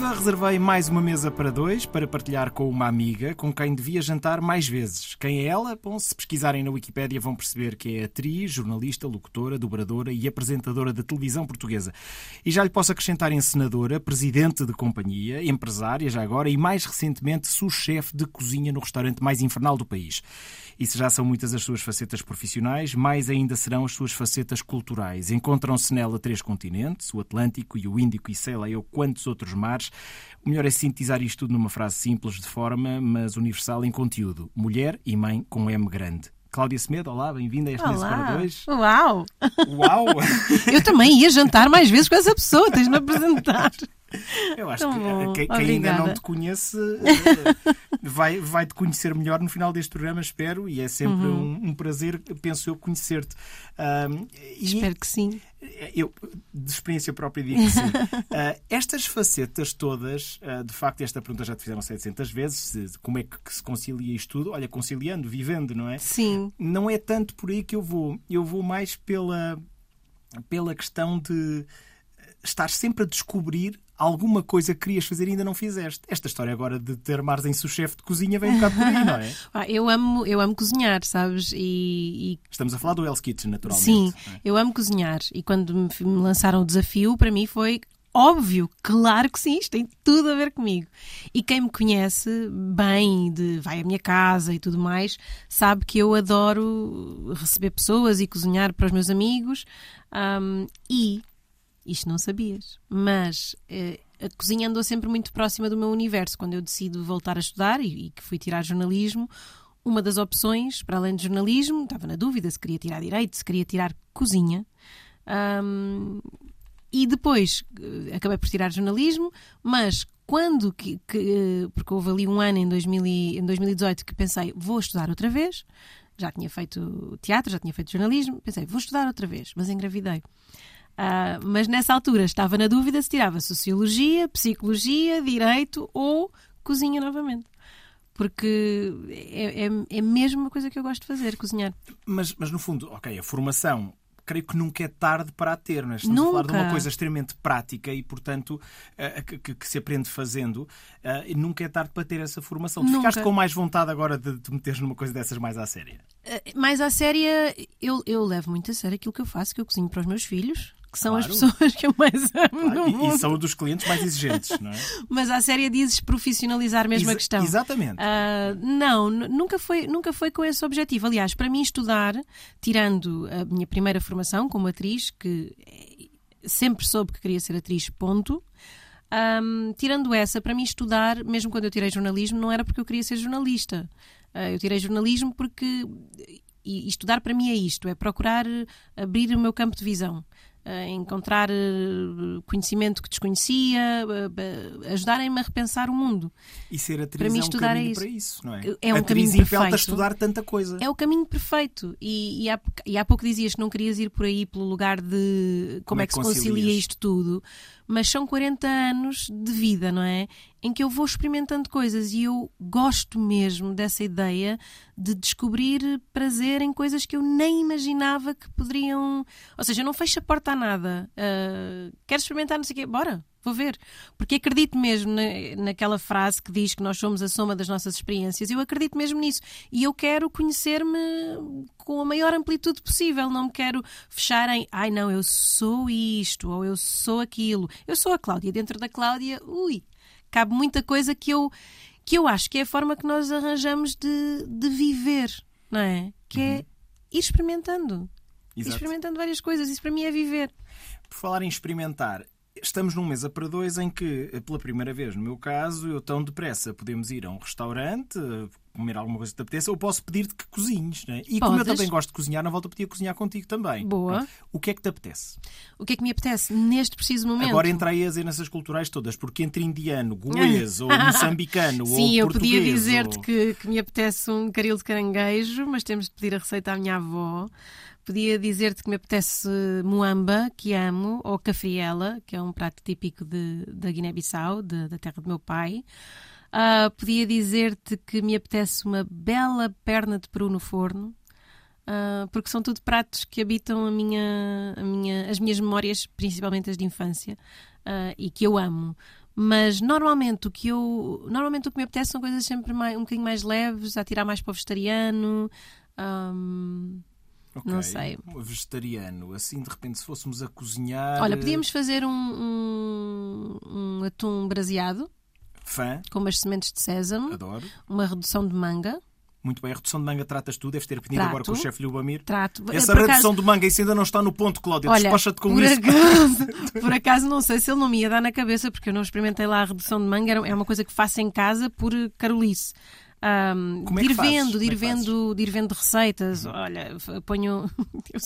Viva, reservei mais uma mesa para dois para partilhar com uma amiga com quem devia jantar mais vezes. Quem é ela? Bom, se pesquisarem na Wikipédia vão perceber que é atriz, jornalista, locutora, dobradora e apresentadora de televisão portuguesa. E já lhe posso acrescentar encenadora, presidente de companhia, empresária já agora e mais recentemente sous-chefe de cozinha no restaurante mais infernal do país. E se já são muitas as suas facetas profissionais, mais ainda serão as suas facetas culturais. Encontram-se nela três continentes, o Atlântico e o Índico e sei lá eu quantos outros mares. O melhor é sintetizar isto tudo numa frase simples de forma, mas universal em conteúdo. Mulher e mãe com M grande. Cláudia Semedo, olá, bem-vinda a este Mesa para Dois. Uau! Uau! Eu também ia jantar mais vezes com essa pessoa, tens-me apresentar. Eu acho Tão que bom. quem, ainda não te conhece eh, vai, vai te conhecer melhor no final deste programa, espero, e é sempre uhum. um, um, prazer, penso eu, conhecer-te. Um, espero que sim. Eu, de experiência própria, digo que sim. uh, estas facetas todas, uh, de facto, esta pergunta já te fizeram 700 vezes: como é que se concilia isto tudo? Olha, conciliando, vivendo, não é? Sim. Não é tanto por aí que eu vou. Eu vou mais pela, pela questão de estar sempre a descobrir alguma coisa que querias fazer e ainda não fizeste. Esta história agora de ter mares em sous-chefe de cozinha vem um bocado por aí, não é? eu, amo, eu amo cozinhar, sabes? E, e... Estamos a falar do Hell's Kitchen, naturalmente. Sim, é? eu amo cozinhar. E quando me, me lançaram o desafio, para mim foi Óbvio, claro que sim, isto tem tudo a ver comigo. E quem me conhece bem, de vai à minha casa e tudo mais, sabe que eu adoro receber pessoas e cozinhar para os meus amigos. Um, e isto não sabias. Mas uh, a cozinha andou sempre muito próxima do meu universo. Quando eu decido voltar a estudar e, que fui tirar jornalismo, uma das opções, para além de jornalismo, estava na dúvida se queria tirar direito, se queria tirar cozinha. Um, e depois uh, acabei por tirar jornalismo, mas quando que, que, eh, porque houve ali um ano em, 2000 e, em 2018 que pensei vou estudar outra vez, já tinha feito teatro, já tinha feito jornalismo, pensei vou estudar outra vez, mas engravidei. Uh, mas nessa altura estava na dúvida se tirava Sociologia, Psicologia, Direito ou Cozinha novamente. Porque é, é, é mesmo uma coisa que eu gosto de fazer, cozinhar. Mas, mas no fundo, ok, a formação creio que nunca é tarde para a ter. Não é? Estamos nunca. a falar de uma coisa extremamente prática e, portanto, uh, que, que, se aprende fazendo. Uh, nunca é tarde para ter essa formação. Tu ficaste com mais vontade agora de te meteres numa coisa dessas mais à séria? Uh, mais à séria, eu, eu levo muito a sério aquilo que eu faço, que eu cozinho para os meus filhos que são claro. as pessoas que eu mais amo claro, no E são dos clientes mais exigentes, não é? Mas à séria dizes profissionalizar mesmo Ex a questão. Exatamente. Uh, não, nunca foi, nunca foi com esse objetivo. Aliás, para mim estudar, tirando a minha primeira formação como atriz, que sempre soube que queria ser atriz, ponto. Um, tirando essa, para mim estudar, mesmo quando eu tirei jornalismo, não era porque eu queria ser jornalista. Uh, eu tirei jornalismo porque e estudar para mim é isto, é procurar abrir o meu campo de visão encontrar eh, conhecimento que desconhecia, ajudarem-me a repensar o mundo. E ser atriz para mim, é um estudar caminho é isso. para isso, não é? É um atriz caminho perfeito. a estudar tanta coisa. É o caminho perfeito. E, e, há, e há pouco dizias que não querias ir por aí pelo lugar de como, como é, é que se concilia isto tudo mas são 40 anos de vida, não é? Em que eu vou experimentando coisas e eu gosto mesmo dessa ideia de descobrir prazer em coisas que eu nem imaginava que poderiam. Ou seja, não fecho a porta a nada. Uh, quero experimentar, não sei o quê, bora, vou ver. Porque acredito mesmo na, naquela frase que diz que nós somos a soma das nossas experiências. Eu acredito mesmo nisso. E eu quero conhecer-me com a maior amplitude possível. Não me quero fechar em, ai não, eu sou isto ou eu sou aquilo. Eu sou a Cláudia. Dentro da Cláudia, ui, cabe muita coisa que eu, que eu acho que é a forma que nós arranjamos de, de viver, não é? Que é uhum. ir experimentando. Exato. Ir experimentando várias coisas. Isso para mim é viver. Por falar em experimentar, Estamos num mesa para dois em que, pela primeira vez, no meu caso, eu tão depressa podemos ir a um restaurante, comer alguma coisa que te apeteça, ou posso pedir-te que cozinhes. Né? E Podes. como eu também gosto de cozinhar, não volto a pedir a cozinhar contigo também. Boa. O que é que te apetece? O que é que me apetece neste preciso momento? Agora entrei as heranças culturais todas, porque entre indiano, goês, ou moçambicano, Sim, ou eu podia dizer-te ou... que, que me apetece um caril de caranguejo, mas temos de pedir a receita à minha avó podia dizer-te que me apetece moamba, que amo, ou cafriela, que é um prato típico de, da Guiné-Bissau, da terra do meu pai. Ah, podia dizer-te que me apetece uma bela perna de peru no forno, ah, porque são tudo pratos que habitam a minha, a minha, as minhas memórias, principalmente as de infância, ah, e que eu amo. Mas normalmente o que eu normalmente o que me apetece são coisas sempre mais, um bocadinho mais leves, a tirar mais para o vegetariano. ahm, Ok. Não sei. Vegetariano, assim de repente, se fôssemos a cozinhar. olha, podíamos fazer um, um, um atum braseado Fã, com umas sementes de sésamo, adoro. uma redução de manga. Muito bem, a redução de manga tratas tu, deves ter aprendido Trato. agora com o chefe Lubamir. Trato. Essa Por redução acaso- de manga, isso ainda não está no ponto, Cláudia. Despacha-te com por isso. acaso, por acaso não sei se ele não me ia dar na cabeça, porque eu não experimentei lá a redução de manga, é uma coisa que faço em casa por carolice. Ahm, Como é de ir fazes? vendo, de é ir? Uhum. vendo, de ir vendo receitas. Olha, f- ponho.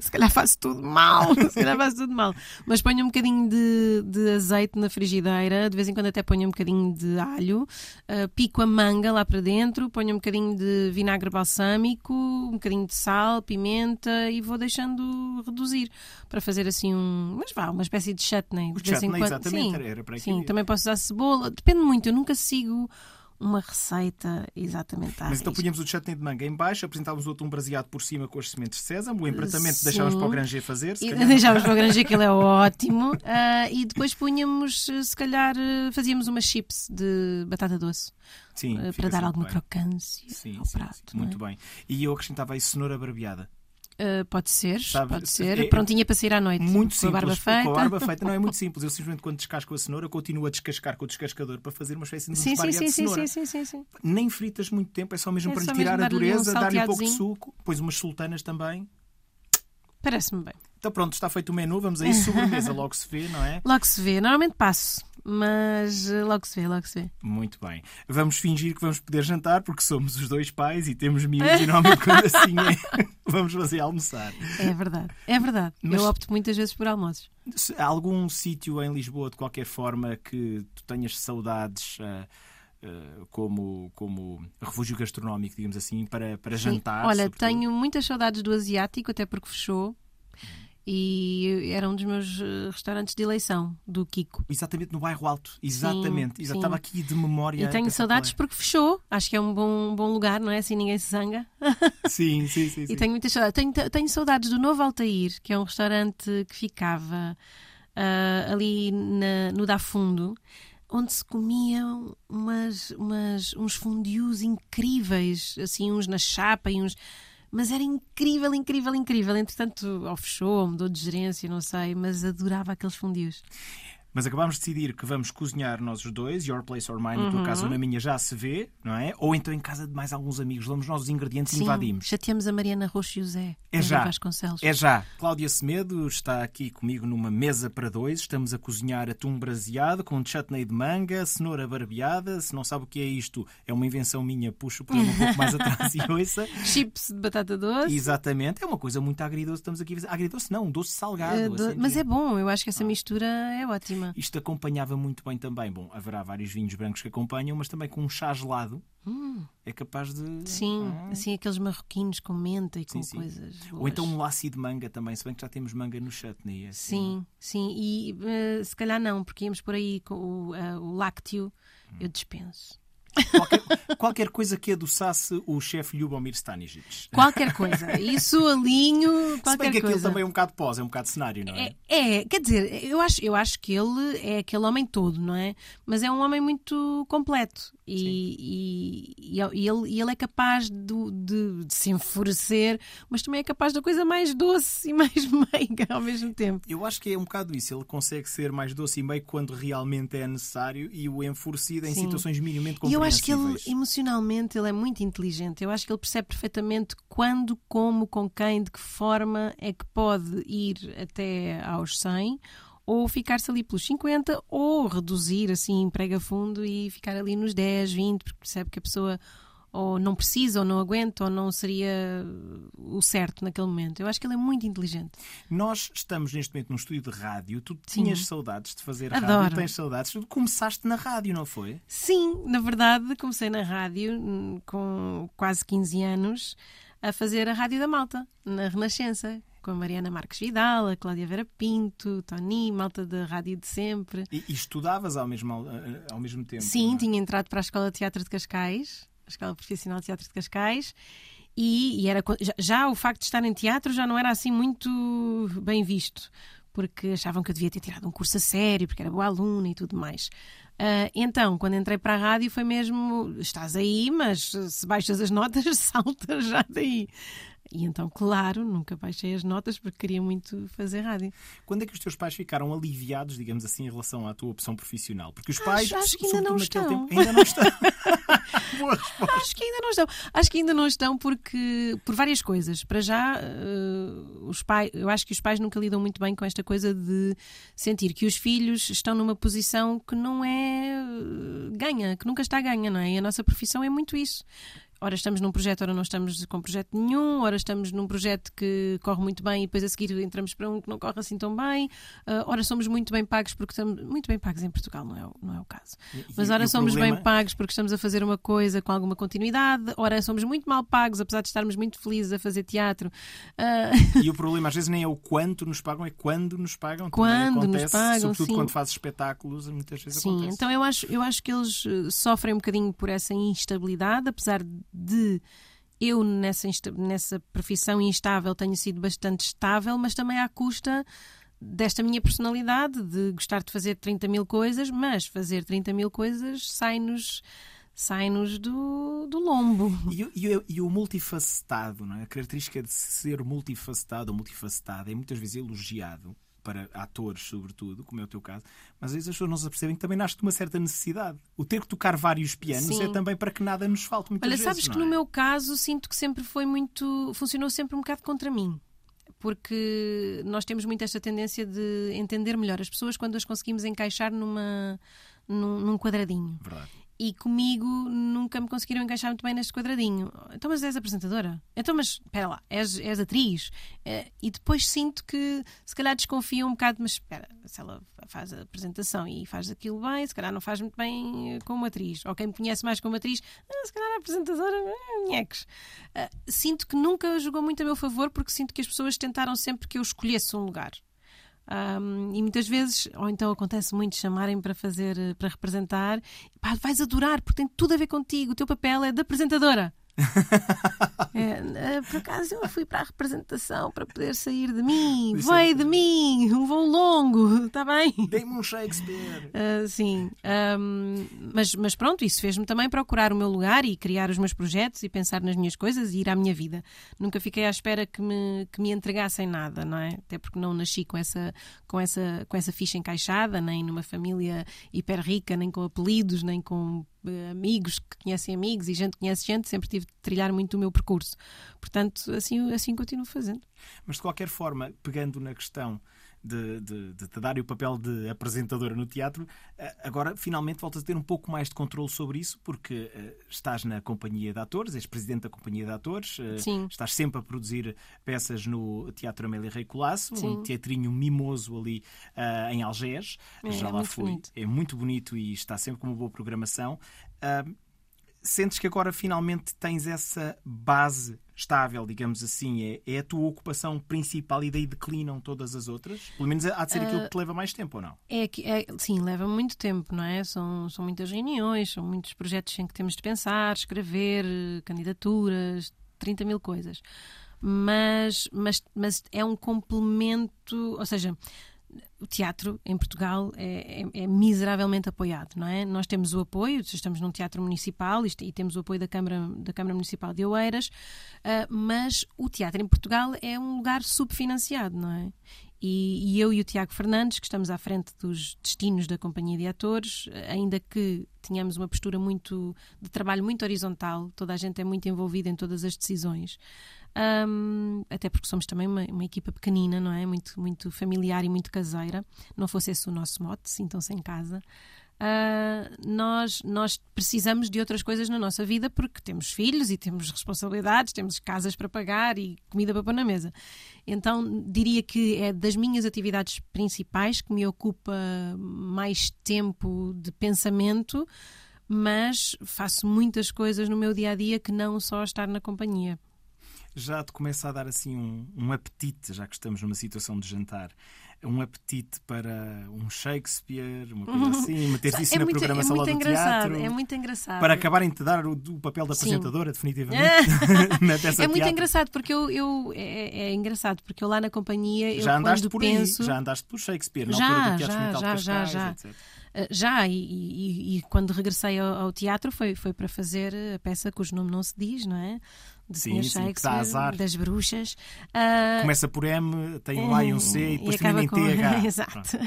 se, calhar faço tudo mal, se calhar faço tudo mal. Mas ponho um bocadinho de, de azeite na frigideira, de vez em quando até ponho um bocadinho de alho, ah, pico a manga lá para dentro, ponho um bocadinho de vinagre balsâmico, um bocadinho de sal, pimenta e vou deixando reduzir para fazer assim um. Mas vá, uma espécie de chutney. O de vez em chutney, quando. exatamente, Sim, era- para sim também posso usar cebola. Depende muito, eu nunca sigo uma receita exatamente à Mas então punhamos o chutney de manga em baixo, apresentávamos o atum braseado por cima com as sementes de sésamo, o empratamento Sim. deixávamos para o granger fazer. E deixávamos para o granger, que ele é ótimo. Ah, e depois punhamos, se calhar, eh, fazíamos umas chips de batata doce Sim, fica para dar alguma bem. crocância Sim, ao sim, prato. sim, não é? muito bem. E eu acrescentava aí cenoura barbeada. Ah, pode ser, Sabe, pode se- ser. é- Prontinha para sair à noite. Muito com simples. a barba feita. Com a barba feita não é muito simples. Eu simplesmente quando descasco a cenoura continuo a descascar com o descascador para fazer uma espécie de Sim, sim, sim, de cenoura. sim, sim, sim. Nem fritas muito tempo, é só mesmo É para só lhe tirar a dar-lhe um dureza, dar-lhe um pouco de suco, depois umas sultanas também. Parece-me bem. Então pronto, está feito o menu, vamos aí, sobremesa, logo se vê, não é? Logo se vê. Normalmente passo, mas eh, logo se vê, logo se vê. Muito bem. Vamos fingir que vamos poder jantar porque somos os dois pais e temos miúdos e normalmente quando assim é, vamos fazer almoçar. É verdade, é verdade. Mas- Eu opto muitas vezes por almoços. Há algum sítio em Lisboa, de qualquer forma, que tu tenhas saudades ah, como, como refúgio gastronómico, digamos assim, para, para Sim. jantar? Olha, sobretudo? tenho muitas saudades do asiático, até porque fechou. E era um dos meus eh, restaurantes de eleição, do Kiko. Exatamente no bairro Alto. Exatamente. Sim, sim. Estava aqui de memória. E tenho saudades porque fechou. Acho que é um bom, bom lugar, não é? Assim ninguém se zanga. Sim, sim, sim. sim. E tenho muitas saudades. Tenho, tenho saudades do Novo Altair, que é um restaurante que ficava ah, ali na- no Da Fundo, onde se comiam umas, umas, uns fondios incríveis, assim, uns na chapa e uns. Mas era incrível, incrível, incrível. Entretanto, ou mudou de gerência, não sei, mas adorava aqueles fondios. Mas acabámos de decidir que vamos cozinhar nós os dois, your place or mine, na tua Uhum. casa ou na minha já se vê, não é? Ou então em casa de mais alguns amigos, levamos nós os ingredientes e Sim, invadimos. chateamos a Mariana Roxo e o Zé. É já. Vasconcelos. É já. Cláudia Semedo está aqui comigo numa mesa para dois. Estamos a cozinhar atum braseado com chutney de manga, cenoura barbeada. Se não sabe o que é isto, é uma invenção minha. Puxo programa um pouco mais atrás e ouça. Chips de batata doce. Exatamente. É uma coisa muito agridoce. Estamos aqui a fazer. Agridoce não, um doce salgado. Eh, do- assim, mas é bom, eu acho que essa mistura é ótima. Isto acompanhava muito bem também. Bom, haverá vários vinhos brancos que acompanham, mas também com um chá gelado é capaz de. Hum. Sim, Ah. assim aqueles marroquinos com menta e com Sim, sim. coisas. Ou boas. então um laço de manga também, se bem que já temos manga no chutney. assim. Sim, sim. E eh, se calhar não, porque íamos por aí com o, eh, o lácteo, Hum. eu dispenso. Qualquer, qualquer coisa que adoçasse o chefe Ljubomir Stanisic. Qualquer coisa. Isso, alinho, Se bem qualquer que aquilo coisa. também é um bocado pós, é um bocado cenário, não é? É, é, quer dizer, eu acho, eu acho que ele é aquele homem todo, não é? Mas é um homem muito completo e, e, e ele, e ele é capaz do- de, de se enfurecer, mas também é capaz da coisa mais doce e mais meiga ao mesmo tempo. Eu acho que é um bocado isso. Ele consegue ser mais doce e meio quando realmente é necessário e o enfurecido em Sim. situações minimamente eu acho que ele, emocionalmente, ele é muito inteligente. Eu acho que ele percebe perfeitamente quando, como, com quem, de que forma é que pode ir até aos 100 ou ficar-se ali pelos 50 ou reduzir assim, prega fundo e ficar ali nos 10, 20, porque percebe que a pessoa ou não precisa, ou não aguenta, ou não seria o certo naquele momento. Eu acho que ele é muito inteligente. Nós estamos neste momento num estúdio de rádio. Tu Sim. tinhas saudades de fazer Adoro. rádio, tens saudades. Tu começaste na rádio, não foi? Sim, na verdade, comecei na rádio hum, com quase 15 anos. a fazer a Rádio da Malta, na Renascença, com a Mariana Marques Vidal, a Cláudia Vera Pinto, Tony, malta da Rádio de Sempre. E, e estudavas ao mesmo, ao, ao mesmo tempo? Sim, é? tinha entrado para a Escola de Teatro de Cascais, Escola Profissional de Teatro de Cascais, e, e era já, já o facto de estar em teatro já não era assim muito bem visto, porque achavam que eu devia ter tirado um curso a sério, porque era boa aluna e tudo mais. Ah, então, quando entrei para a rádio, foi mesmo: estás aí, mas se baixas as notas, saltas já daí. E então, claro, nunca baixei as notas porque queria muito fazer rádio. Quando é que os teus pais ficaram aliviados, digamos assim, em relação à tua opção profissional? Porque os pais, acho que ainda não estão. tempo, ainda não estão. Acho que ainda não estão. Acho que ainda não estão porque por várias coisas. Para já, eh, os pais, eu acho que os pais nunca lidam muito bem com esta coisa de sentir que os filhos estão numa posição que não é eh, ganha, que nunca está ganha, não é? E a nossa profissão é muito isso. Ora estamos num projeto, ora não estamos com projeto nenhum, ora estamos num projeto que corre muito bem e depois a seguir entramos para um que não corre assim tão bem, Ah, ora somos muito bem pagos porque estamos muito bem pagos em Portugal, não é, o- não é o caso. Mas E- ora e o somos problema- bem pagos porque estamos a fazer uma coisa com alguma continuidade, ora somos muito mal pagos, apesar de estarmos muito felizes a fazer teatro. Ah, E o problema às vezes nem é o quanto nos pagam, é quando nos pagam. Quando nos acontece, pagam, Sobretudo sim. quando fazes espetáculos, muitas vezes Sim, acontece. então eu acho, eu acho que eles eh, sofrem um bocadinho por essa instabilidade, apesar de eu nessa, nessa profissão instável tenho sido bastante estável, mas também à custa desta minha personalidade de gostar de fazer 30 mil coisas, mas fazer 30 mil coisas sai-nos sai-nos do, do lombo. E, o- e e o multifacetado, não é? a característica de ser multifacetado ou multifacetada é muitas vezes elogiado para atores, sobretudo, como é o teu caso, mas às vezes as pessoas não se apercebem que também nasce de uma certa necessidade. O ter que tocar vários pianos Sim. é também para que nada nos falte muitas Olha, vezes. sabes que não no é? meu caso sinto que sempre foi muito. funcionou sempre um bocado contra mim. Porque nós temos muito esta tendência de entender melhor as pessoas quando as conseguimos encaixar numa, num, num quadradinho. Verdade. E comigo nunca me conseguiram encaixar muito bem neste quadradinho. Então, mas és apresentadora? Então, mas espera lá, és, és atriz? Eh, E depois sinto que se calhar desconfiam um bocado, mas espera, se ela faz a apresentação e faz aquilo bem, se calhar não faz muito bem eh, como atriz. Ou quem me conhece mais como atriz, ah, se calhar a apresentadora, ah, nheques. Ah, Sinto que nunca jogou muito a meu favor porque sinto que as pessoas tentaram sempre que eu escolhesse um lugar. Um, e muitas vezes, ou então acontece muito chamarem para fazer, eh, para representar, pá, vais adorar, porque tem tudo a ver contigo, o teu papel é de apresentadora. É, eh, por acaso eu fui para a representação para poder sair de mim, é- veio de mim, um voo longo, está bem? Dei-me um Shakespeare. Ah, sim, Ahm, mas, mas pronto, isso fez-me também procurar o meu lugar e criar os meus projetos e pensar nas minhas coisas e ir à minha vida. Nunca fiquei à espera que me, que me entregassem nada, não é? Até porque não nasci com essa, com, essa, com essa ficha encaixada, nem numa família hiper rica, nem com apelidos, nem com amigos que conhecem amigos e gente que conhece gente, sempre tive de trilhar muito o meu percurso. Portanto, assim, assim continuo fazendo. Mas de qualquer forma, pegando na questão de, de, de te dar o papel de apresentadora no teatro, eh, agora finalmente voltas a ter um pouco mais de controle sobre isso, porque eh, estás na companhia de atores, és presidente da companhia de atores, Sim. estás sempre a produzir peças no Teatro Amélia Rei Colasso, um teatrinho mimoso ali ah, em Algés. É, Já é lá fui. bonito. É muito bonito e está sempre com uma boa programação. Ah, sentes que agora finalmente tens essa base estável, digamos assim, é, é a tua ocupação principal e daí declinam todas as outras? Pelo menos há de ser aquilo que te leva mais tempo, ou não? É é, sim, leva muito tempo, não é? São, são muitas reuniões, são muitos projetos em que temos de pensar, escrever, candidaturas, 30 mil coisas. Mas, mas, mas é um complemento, ou seja, o teatro em Portugal é, é- é miseravelmente apoiado, não é? Nós temos o apoio, estamos num teatro municipal e temos o apoio da Câmara, da Câmara Municipal de Oeiras, ah, mas o teatro em Portugal é um lugar subfinanciado, não é? E, e eu e o Tiago Fernandes, que estamos à frente dos destinos da Companhia de Atores, ainda que tenhamos uma postura muito de trabalho muito horizontal, toda a gente é muito envolvida em todas as decisões. Ahm, até porque somos também uma, uma equipa pequenina, não é? Muito, muito familiar e muito caseira. Não fosse esse o nosso mote, sintam-se em casa. Ah, nós, nós precisamos de outras coisas na nossa vida porque temos filhos e temos responsabilidades, temos casas para pagar e comida para pôr na mesa. Então diria que é das minhas atividades principais que me ocupa mais tempo de pensamento, mas faço muitas coisas no meu dia a dia que não só estar na companhia. Já te começa a dar assim um, um apetite, já que estamos numa situação de jantar, um apetite para um Shakespeare, uma coisa assim, meter isso é na muito, programação é lá muito do engraçado, teatro. É muito engraçado. Para acabarem de te dar o, o papel da Sim. apresentadora, definitivamente, na peça É muito engraçado porque eu, eu é, é engraçado porque eu lá na companhia eu Já andaste quando por penso aí, já andaste por Shakespeare, na Já, altura do Teatro já, Experimental de já, já, Cascais, já. etc. Já, e, e- e quando regressei ao, ao teatro foi, foi para fazer a peça cujo nome não se diz, não é? De Sim, Sr. sim, Shakespeare, azar. das bruxas. Uh, Começa por M, tem um A e um C e depois acaba termina em com- TH. Exato.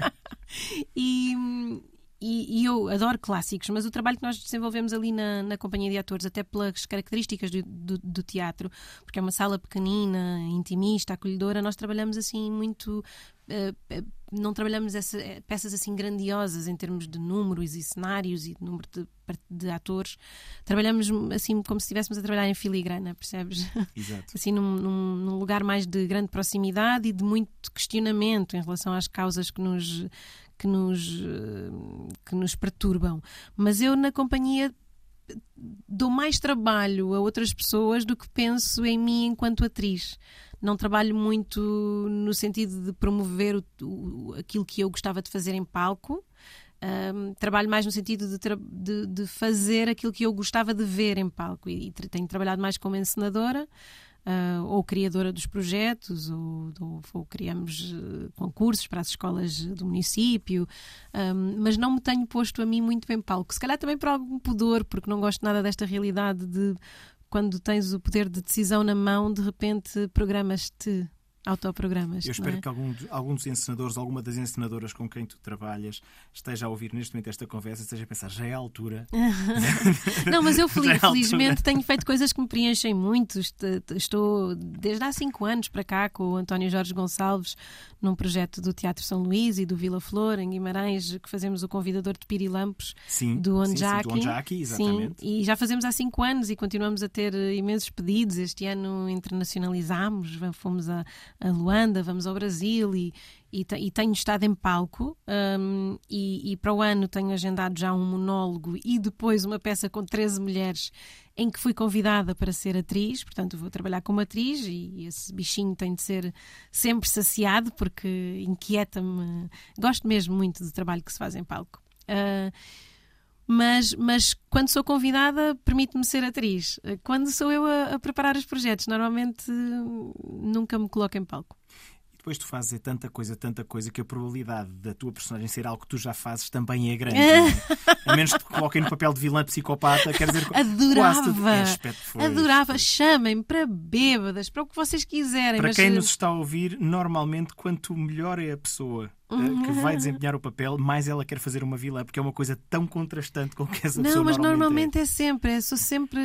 e, e, e eu adoro clássicos, mas o trabalho que nós desenvolvemos ali na, na companhia de atores, até pelas características do, do, do teatro, porque é uma sala pequenina, intimista, acolhedora, nós trabalhamos assim muito. eh, não trabalhamos essa- eh, peças assim grandiosas em termos de números e cenários e de número de, de atores. Trabalhamos assim como se estivéssemos a trabalhar em filigrana, percebes? Exato. assim num, num- num lugar mais de grande proximidade e de muito questionamento em relação às causas que nos que nos que nos perturbam. Mas eu na companhia dou mais trabalho a outras pessoas do que penso em mim enquanto atriz. Não trabalho muito no sentido de promover o- o- aquilo que eu gostava de fazer em palco. Ahm, trabalho mais no sentido de, de- de fazer aquilo que eu gostava de ver em palco. E, e tenho trabalhado mais como encenadora ah, ou criadora dos projetos ou, ou- ou criamos eh, concursos para as escolas do município Ahm, mas não me tenho posto a mim muito em palco. Se calhar também por algum pudor porque não gosto nada desta realidade de quando tens o poder de decisão na mão de repente programas-te autoprogramas Eu espero que algum, algum dos encenadores, alguma das encenadoras com quem tu trabalhas, esteja a ouvir neste momento esta conversa esteja a pensar, já é a altura. Não, mas eu é a altura. felizmente tenho feito coisas que me preenchem muito. Est- Estou desde há cinco anos para cá com o António Jorge Gonçalves num projeto do Teatro São Luís e do Vila Flor, em Guimarães, que fazemos o convidador de Pirilampos Sim, do sim, sim, Onjaki. do Onjaki, exatamente. Sim, e já fazemos há cinco anos e continuamos a ter imensos pedidos. Este ano internacionalizámos, fomos a, a Luanda, vamos ao Brasil e, e, e tenho estado em palco. hum, e, e para o ano tenho agendado já um monólogo e depois uma peça com 13 mulheres em que fui convidada para ser atriz, portanto vou trabalhar como atriz e esse bichinho tem de ser sempre saciado porque inquieta-me. Gosto mesmo muito do trabalho que se faz em palco. Ah, mas, mas quando sou convidada, permite-me ser atriz. Quando sou eu a, a preparar os projetos, normalmente hum, nunca me coloco em palco. E depois tu fazes é tanta coisa, tanta coisa, que a probabilidade da tua personagem ser algo que tu já fazes também é grande. é? A menos que te coloquem no papel de vilã psicopata, quer dizer, quase tudo. Adorava! É, aspecto foi, Adorava! Chamem-me para bêbadas, para o que vocês quiserem. Para mas, quem eh, nos está a ouvir, normalmente, quanto melhor é a pessoa eh, que vai desempenhar o papel, mais ela quer fazer uma vilã, porque é uma coisa tão contrastante com o que essa pessoa Não, mas normalmente, normalmente é sempre. Eu sou sempre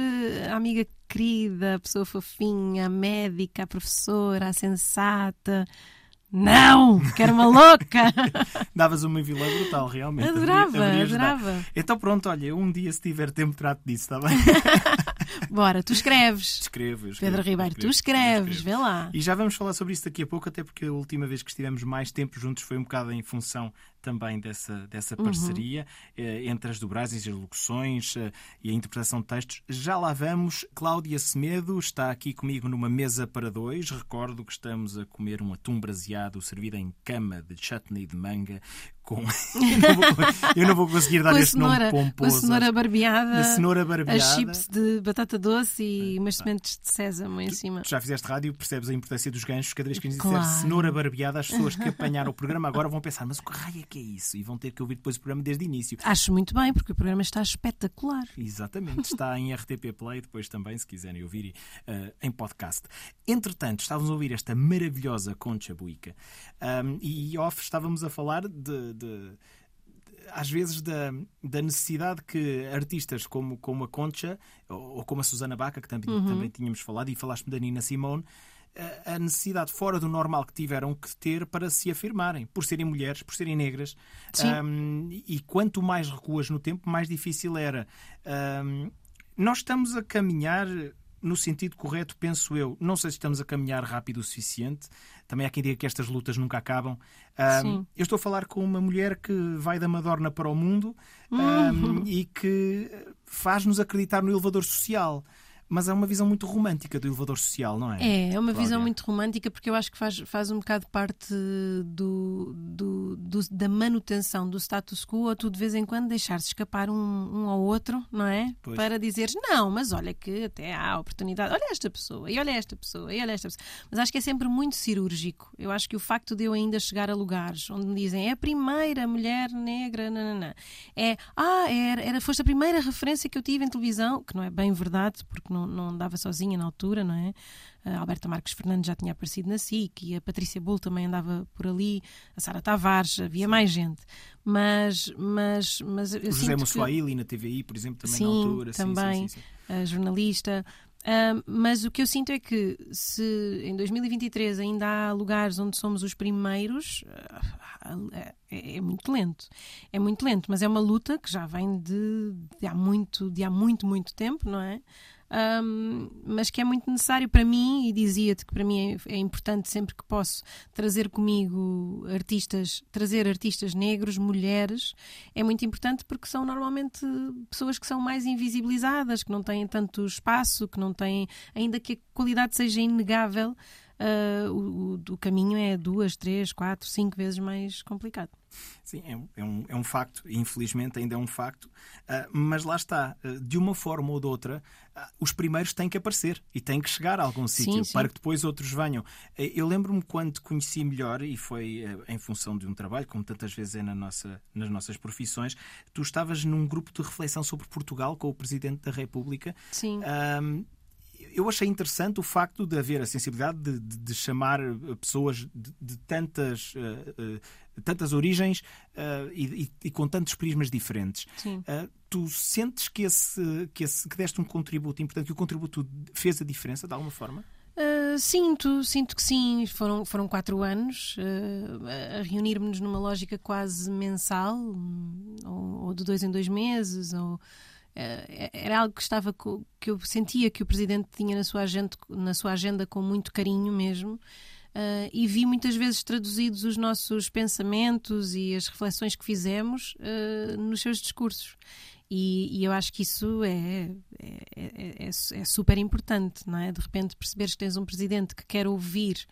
a amiga querida, a pessoa fofinha, a médica, a professora, a sensata. Não! Quero uma louca! é. Davas uma vilã brutal, realmente. Adorava, Haveria- adorava. Então pronto, olha, um dia se tiver tempo trato disso, está bem? Bora, tu escreves. Escrevo, escrevo, Pedro Ribeiro, tu escrevo, eu escreves, escrevo. vê lá. E já vamos falar sobre isso daqui a pouco, até porque a última vez que estivemos mais tempo juntos foi um bocado em função também dessa, dessa Uhum. parceria eh, entre as dobragens e as locuções eh, e a interpretação de textos. Já lá vamos. Cláudia Semedo está aqui comigo numa mesa para dois. Recordo que estamos a comer um atum braseado servido em cama de chutney de manga. Com... eu, não vou, eu não vou conseguir dar a este nome cenoura, com a pomposo. cenoura barbeada, A cenoura barbeada. as chips de batata doce e umas sementes de sésamo em cima. Tu já fizeste rádio, percebes a importância dos ganchos. Cada vez que nos Claro. disser cenoura barbeada, as pessoas que apanharam o programa agora vão pensar: mas o que raio é que é isso? E vão ter que ouvir depois o programa desde o início. Acho muito bem, porque o programa está espetacular. Exatamente, está em RTP Play, depois também, se quiserem ouvir eh, em podcast. Entretanto, estávamos a ouvir esta maravilhosa Concha Buica Ahm, e off estávamos a falar de. De- às vezes da, da necessidade que artistas como, como a Concha ou, ou como a Susana Baca, que também, também tínhamos falado, e falaste-me da Nina Simone, a- a necessidade fora do normal que tiveram que ter para se afirmarem, por serem mulheres, por serem negras. Ahm, e quanto mais recuas no tempo, mais difícil era. Ahm, nós estamos a caminhar no sentido correto, penso eu. Não sei se estamos a caminhar rápido o suficiente. Também há quem diga que estas lutas nunca acabam. Sim. eu estou a falar com uma mulher que vai da Madorna para o mundo ahm, e que faz-nos acreditar no elevador social. Mas é uma visão muito romântica do elevador social, não é? É, é uma Cláudia? visão muito romântica porque eu acho que faz, faz um bocado parte do, do- do- da manutenção do status quo, ou tu de vez em quando deixares escapar um, um ao outro, não é? Pois. Para dizeres, não, mas olha que até há oportunidade, olha esta pessoa, e olha esta pessoa, e olha esta pessoa. Mas acho que é sempre muito cirúrgico. Eu acho que o facto de eu ainda chegar a lugares onde me dizem é a primeira mulher negra, nananã, é, ah, era, era, foste a primeira referência que eu tive em televisão, que não é bem verdade, porque não, não andava sozinha na altura, não é? A Alberta Marques Fernandes já tinha aparecido na SIC e a Patrícia Bull também andava por ali, a Sara Tavares, havia mais gente. Mas, mas, mas O José sinto que- na TVI, por exemplo, também Sim, na altura. Sim, também. Sim, sim, sim. a jornalista. Ah, mas o que eu sinto é que se em 2023 ainda há lugares onde somos os primeiros, ah, é, é muito lento. É muito lento, mas é uma luta que já vem de, de há muito, de há muito, muito tempo, não é? Ahm, mas que é muito necessário para mim, e dizia-te que para mim é, é importante sempre que posso trazer comigo artistas, trazer artistas negros, mulheres, é muito importante porque são normalmente pessoas que são mais invisibilizadas, que não têm tanto espaço, que não têm, ainda que a qualidade seja inegável, ah, o, o- caminho é duas, três, quatro, cinco vezes mais complicado. Sim, é, um- é um, é um facto, infelizmente ainda é um facto, ah, mas lá está, ah, de uma forma ou de outra, os primeiros têm que aparecer e têm que chegar a algum Sim, sítio sim. para que depois outros venham. Eh, Eu lembro-me quando te conheci melhor, e foi eh, em função de um trabalho, como tantas vezes é na nossa, nas nossas profissões, tu estavas num grupo de reflexão sobre Portugal com o Presidente da República. Sim. Eu achei interessante o facto de haver a sensibilidade de, de- de chamar eh, pessoas de, de tantas, eh, eh, tantas origens eh, e, e- com tantos prismas diferentes. Sim. Tu sentes que, esse, que, esse, que deste um contributo importante, que o contributo fez a diferença de alguma forma? Uh, sinto, sinto que sim. Foram, foram quatro anos uh, a reunirmos numa lógica quase mensal, hum, ou, ou de dois em dois meses, ou. Uh, era algo que estava que eu sentia que o presidente tinha na sua agenda, na sua agenda com muito carinho mesmo Uh, e vi muitas vezes traduzidos os nossos pensamentos e as reflexões que fizemos uh, nos seus discursos. E, e eu acho que isso é, é, é, é- é super importante, não é? De repente perceberes que tens um presidente que quer ouvir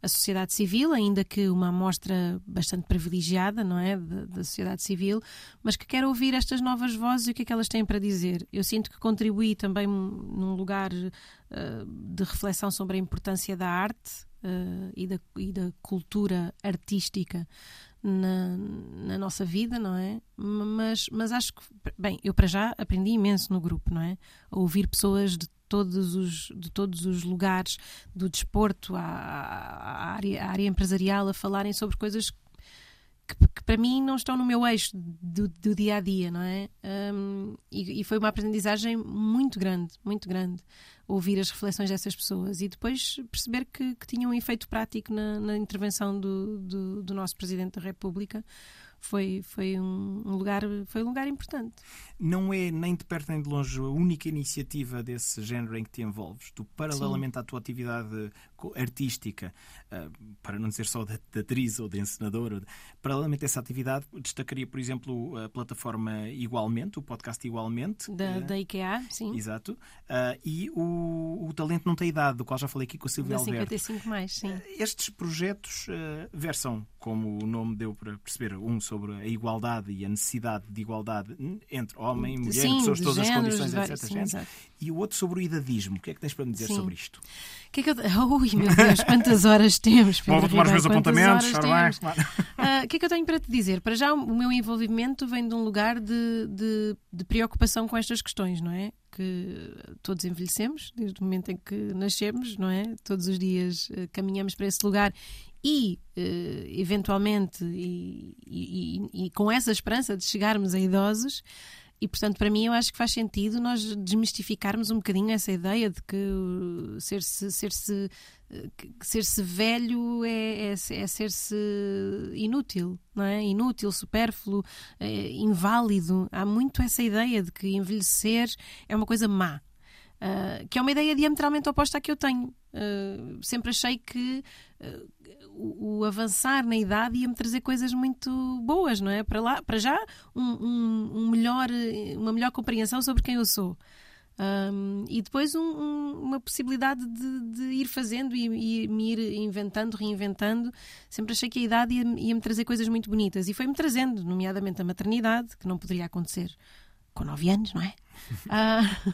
a sociedade civil, ainda que uma amostra bastante privilegiada, não é? Da, da sociedade civil, mas que quer ouvir estas novas vozes e o que é que elas têm para dizer. Eu sinto que contribuí também num lugar uh, de reflexão sobre a importância da arte uh, e, da, e da cultura artística na, na nossa vida, não é? Mas, mas acho que, bem, eu para já aprendi imenso no grupo, não é? A ouvir pessoas de todos os, de todos os lugares, do desporto à, à área, à área empresarial, a falarem sobre coisas que, que para mim não estão no meu eixo do, do dia a dia, não é? Um, e, e foi uma aprendizagem muito grande, muito grande, ouvir as reflexões dessas pessoas e depois perceber que, que tinham um efeito prático na, na intervenção do, do, do nosso Presidente da República. Foi, foi um, um lugar foi um lugar importante. Não é nem de perto nem de longe a única iniciativa desse género em que te envolves. Tu, paralelamente à tua atividade co- artística, ah, para não dizer só de, de atriz ou de encenadora, paralelamente a essa atividade, destacaria, por exemplo, a plataforma Igualmente, o podcast Igualmente. Da, eh, da IKEA, sim. Exato. Ah, e o, o Talento Não Tem Idade, do qual já falei aqui com a Silvia Da Alberto. 55 mais, sim. Estes projetos eh, versam, como o nome deu para perceber, um sobre a igualdade e a necessidade de igualdade entre homem, mulher, Sim, pessoas de todas as géneros, condições, de vários- etc. sim. E o outro sobre o idadismo. O que é que tens para me dizer Sim. sobre isto? O que é que eu... Ui, meu Deus, quantas horas temos? Pedro Vou tomar os meus apontamentos. bem, claro. Ah, O que é que eu tenho para te dizer? Para já, o meu envolvimento vem de um lugar de, de, de preocupação com estas questões, não é? Que todos envelhecemos, desde o momento em que nascemos, não é? Todos os dias eh, caminhamos para esse lugar e, eh, eventualmente, e, e- e- e com essa esperança de chegarmos a idosos. E, portanto, para mim, eu acho que faz sentido nós desmistificarmos um bocadinho essa ideia de que ser-se uh, que- que ser-se velho é, é, é ser-se inútil, não é? Inútil, supérfluo, é, inválido. Há muito essa ideia de que envelhecer é uma coisa má. Uh, que é uma ideia diametralmente oposta à que eu tenho. Uh, sempre achei que o, avançar na idade ia-me trazer coisas muito boas, não é? Para, lá, para já, um, um- um melhor, uma melhor compreensão sobre quem eu sou. Um, e depois um, um, uma possibilidade de, de ir fazendo e, e, me ir inventando, reinventando. Sempre achei que a idade ia-me ia trazer coisas muito bonitas e foi-me trazendo, nomeadamente a maternidade, que não poderia acontecer com 9 anos, não é?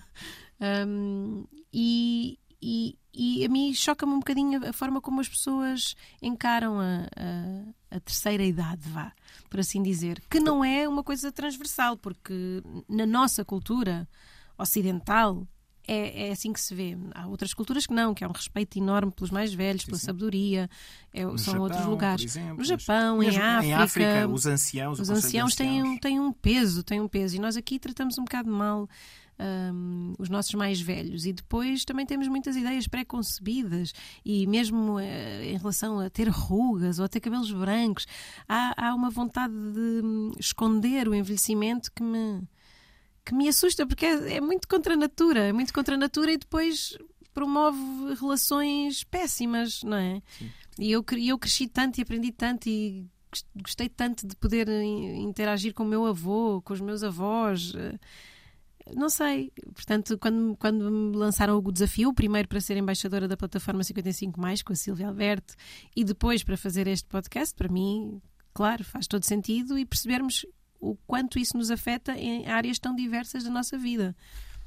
uh, e, e, e, a mim choca-me um bocadinho a forma como as pessoas encaram a, a, a, terceira idade, vá, por assim dizer, que não é uma coisa transversal, porque na nossa cultura ocidental é, é, assim que se vê. Há outras culturas que não, que há um respeito enorme pelos mais velhos, sim, pela sim. sabedoria, é, são Japão, outros lugares. Exemplo, no Japão, em África, em África, os anciãos, os anciãos têm, têm um peso, têm um peso. E nós aqui tratamos um bocado mal um, os nossos mais velhos. E depois também temos muitas ideias pré-concebidas, e mesmo uh, em relação a ter rugas ou a ter cabelos brancos, há, há uma vontade de um, esconder o envelhecimento que me que me assusta porque é, é muito contra a natura, é muito contra a natura e depois promove relações péssimas, não é? Sim. E eu, eu cresci tanto e aprendi tanto e gostei tanto de poder interagir com o meu avô, com os meus avós. Não sei. Portanto, quando, quando me lançaram o desafio, primeiro para ser embaixadora da plataforma 55, com a Silvia Alberto, e depois para fazer este podcast, para mim, claro, faz todo sentido e percebermos o quanto isso nos afeta em áreas tão diversas da nossa vida.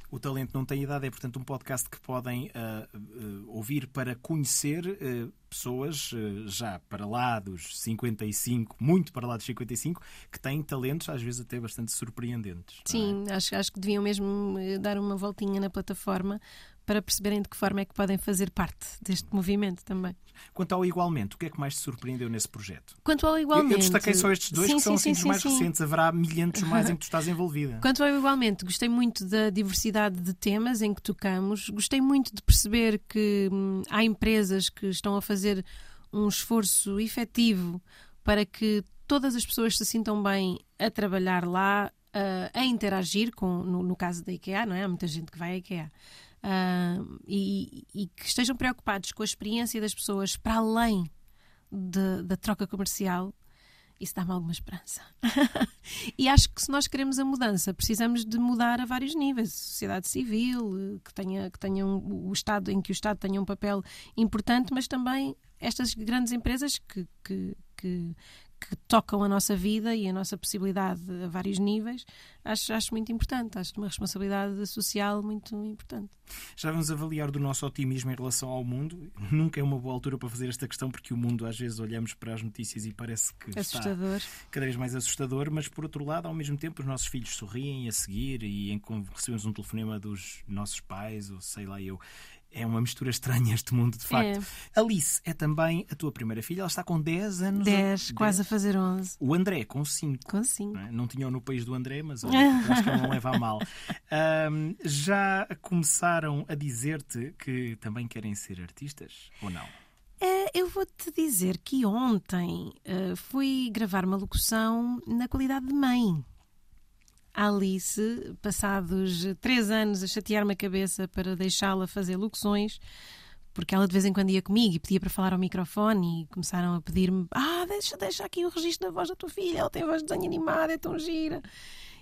O Talento Não Tem Idade é, portanto, um podcast que podem uh, uh, ouvir para conhecer uh, pessoas já para lá dos 55, muito para lá dos 55, que têm talentos às vezes até bastante surpreendentes. É? Sim, é? acho, acho que deviam mesmo dar uma voltinha na plataforma para perceberem de que forma é que podem fazer parte deste movimento também. Quanto ao Igualmente, o que é que mais te surpreendeu nesse projeto? Quanto ao Igualmente... Eu, eu destaquei só estes dois, sim, que são sim, assim, sim, os mais recentes. Haverá milhentos mais em que tu estás envolvida. Quanto ao Igualmente, gostei muito da diversidade de temas em que tocamos. Gostei muito de perceber que hum, há empresas que estão a fazer um esforço efetivo para que todas as pessoas se sintam bem a trabalhar lá, a interagir com, no, no, caso da IKEA, não é? Há muita gente que vai à IKEA e, e, que estejam preocupados com a experiência das pessoas para além de, da troca comercial, isso dá-me alguma esperança. e acho que se nós queremos a mudança, precisamos de mudar a vários níveis. Sociedade civil, que tenha, que tenha um, o Estado, em que o Estado tenha um papel importante, mas também estas grandes empresas que, que, que, que tocam a nossa vida e a nossa possibilidade a vários níveis, acho, acho muito importante. Acho uma responsabilidade social muito importante. Já vamos avaliar do nosso otimismo em relação ao mundo. Nunca é uma boa altura para fazer esta questão, porque o mundo, às vezes, olhamos para as notícias e parece que assustador. está cada vez mais assustador, mas por outro lado, ao mesmo tempo, os nossos filhos sorriem a seguir e em, recebemos um telefonema dos nossos pais, ou sei lá eu, é uma mistura estranha este mundo, de facto. É. Alice é também a tua primeira filha, ela está com 10 anos. 10, quase a fazer 11. O André, com 5. Com 5. Não, é? tinham no país do André, mas olha, acho que ele não leva a mal. Um, já começaram a dizer-te que também querem ser artistas ou não? Uh, eu vou-te dizer que ontem uh, fui gravar uma locução na qualidade de mãe. Alice, passados três anos a chatear-me a cabeça para deixá-la fazer locuções, porque ela de vez em quando ia comigo e pedia para falar ao microfone e começaram a pedir-me: Ah, deixa, deixa aqui o registro da voz da tua filha, ela tem voz de desenho animado, é tão gira.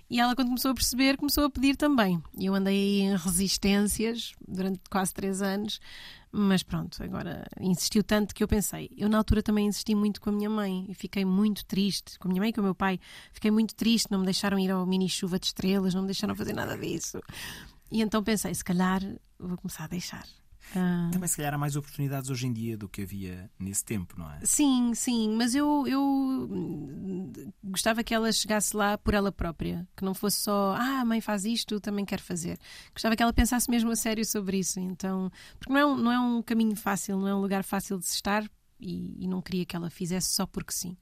E ela, quando começou a perceber, começou a pedir também. E eu andei em resistências durante quase três anos, mas pronto, agora insistiu tanto que eu pensei. Eu, na altura, também insisti muito com a minha mãe e fiquei muito triste. Com a minha mãe e com o meu pai, fiquei muito triste. Não me deixaram ir ao mini chuva de estrelas, não me deixaram fazer nada disso. E então pensei, se calhar vou começar a deixar. Ah. Também se calhar há mais oportunidades hoje em dia do que havia nesse tempo, não é? Sim, sim, mas eu, eu gostava que ela chegasse lá por ela própria, que não fosse só, ah, a mãe faz isto, também quero fazer. Gostava que ela pensasse mesmo a sério sobre isso, então, porque não é um, não é um caminho fácil, não é um lugar fácil de se estar e, e não queria que ela fizesse só porque sim.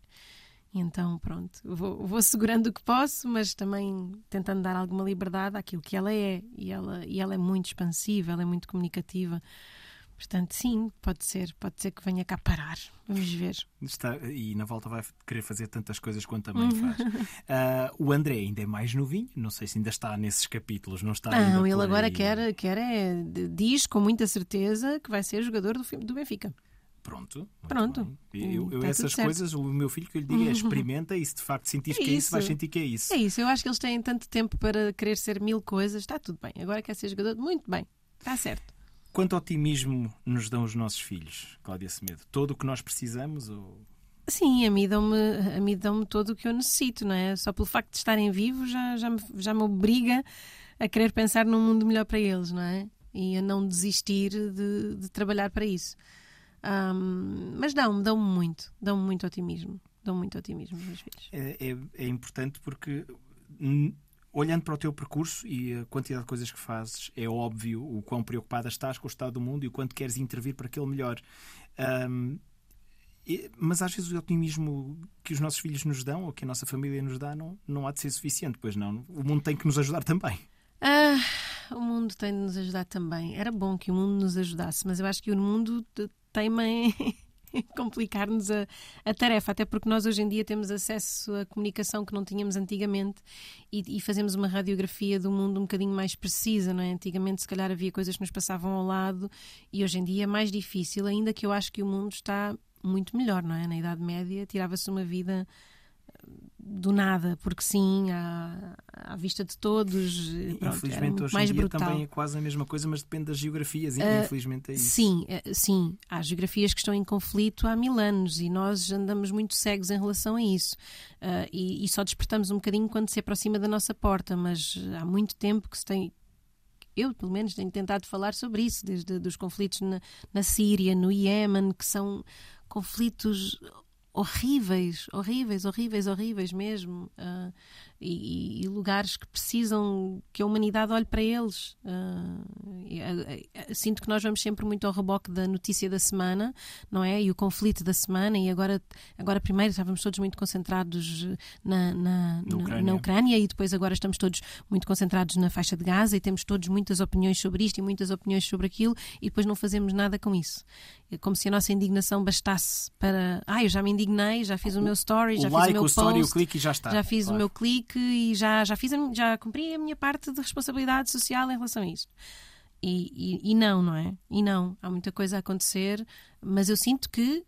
Então, pronto, vou, vou, segurando o que posso, mas também tentando dar alguma liberdade àquilo que ela é. E ela, e ela é muito expansiva, ela é muito comunicativa. Portanto, sim, pode ser, pode ser que venha cá parar. Vamos ver. Está, e na volta vai querer fazer tantas coisas quanto a mãe faz. uh, o André ainda é mais novinho, não sei se ainda está nesses capítulos, não está Não, ele agora quer, quer é, diz com muita certeza que vai ser jogador do, do Benfica. Pronto. Pronto. bem. Eu, eu Está essas tudo certo. coisas, o meu filho que eu lhe diga é experimenta e se de facto sentires É que é isso, vais isso. sentir que é isso. É isso, eu acho que eles têm tanto tempo para querer ser mil coisas. Está tudo bem. Agora quer ser jogador, muito bem. Está certo. Quanto otimismo nos dão os nossos filhos, Cláudia Semedo? Todo o que nós precisamos? Ou... Sim, a mim dão-me a mim dão todo o que eu necessito, não é? Só pelo facto de estarem vivos já, já, me, já me obriga a querer pensar num mundo melhor para eles, não é? E a não desistir de, de trabalhar para isso. Ahm, mas dão-me, dão-me muito, dão-me muito otimismo. Dão-me muito otimismo, meus filhos. É, é- é importante porque, olhando para o teu percurso e a quantidade de coisas que fazes, é óbvio o quão preocupada estás com o estado do mundo e o quanto queres intervir para que ele melhore. E- mas às vezes o otimismo que os nossos filhos nos dão ou que a nossa família nos dá não, não há de ser suficiente, pois não. O mundo tem que nos ajudar também. Ah, o mundo tem de nos ajudar também. Era bom que o mundo nos ajudasse, mas eu acho que o mundo teima em complicar-nos a, a tarefa, até porque nós hoje em dia temos acesso à comunicação que não tínhamos antigamente e, e fazemos uma radiografia do mundo um bocadinho mais precisa, não é? Antigamente, se calhar, havia coisas que nos passavam ao lado e hoje em dia é mais difícil, ainda que eu acho que o mundo está muito melhor, não é? Na Idade Média tirava-se uma vida do nada, porque sim, à, à vista de todos. Pronto, Infelizmente hoje mais em dia brutal. também é quase a mesma coisa, mas depende das geografias. Ah, Infelizmente é isso. Sim, eh, sim. Há geografias que estão em conflito há mil anos e nós andamos muito cegos em relação a isso. Ah, e, e só despertamos um bocadinho quando se aproxima da nossa porta, mas há muito tempo que se tem. Eu, pelo menos, tenho tentado falar sobre isso, desde os conflitos na, na Síria, no Iémen, que são conflitos horríveis, horríveis, horríveis, horríveis mesmo. ah, e, e lugares que precisam que a humanidade olhe para eles. Ah, sinto que nós vamos sempre muito ao reboque da notícia da semana, não é? E o conflito da semana, e agora, agora primeiro estávamos todos muito concentrados na, na, Na Ucrânia. na Ucrânia, e depois agora estamos todos muito concentrados na faixa de Gaza e temos todos muitas opiniões sobre isto e muitas opiniões sobre aquilo, e depois não fazemos nada com isso. É como se a nossa indignação bastasse para. Ah, eu já me indignei, já fiz o, meu story, já o fiz o meu o story, o post, clique já está. já fiz Claro. o meu clique e já, já, fiz a, já cumpri a minha parte de responsabilidade social em relação a isto. E, e, e não, não é? E não. Há muita coisa a acontecer, mas eu sinto que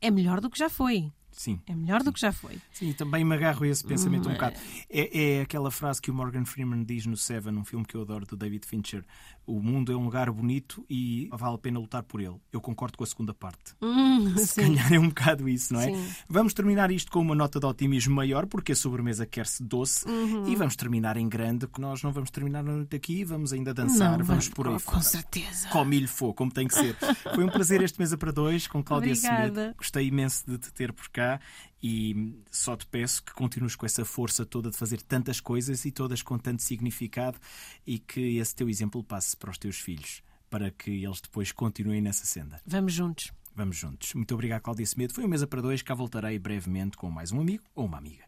é melhor do que já foi. Sim. É melhor do que já foi. Sim, também me agarro a esse pensamento Hum, um bocado. É, é aquela frase que o Morgan Freeman diz no Seven, um filme que eu adoro, do David Fincher. O mundo é um lugar bonito e vale a pena lutar por ele. Eu concordo com a segunda parte. Hum, Se sim. calhar é um bocado isso, não é? Sim. Vamos terminar isto com uma nota de otimismo maior, porque a sobremesa quer-se doce. Uhum. E vamos terminar em grande, que nós não vamos terminar a noite aqui, vamos ainda dançar, Não, vamos por aí com, fora. certeza. Com milho fogo, como tem que ser. Foi um prazer este Mesa para Dois com Cláudia. Semedo. Gostei imenso de te ter por cá e só te peço que continues com essa força toda de fazer tantas coisas e todas com tanto significado e que esse teu exemplo passe para os teus filhos, para que eles depois continuem nessa senda. Vamos juntos. Vamos juntos. Muito obrigado, Cláudia Semedo. Foi um Mesa para Dois. Cá voltarei brevemente com mais um amigo ou uma amiga.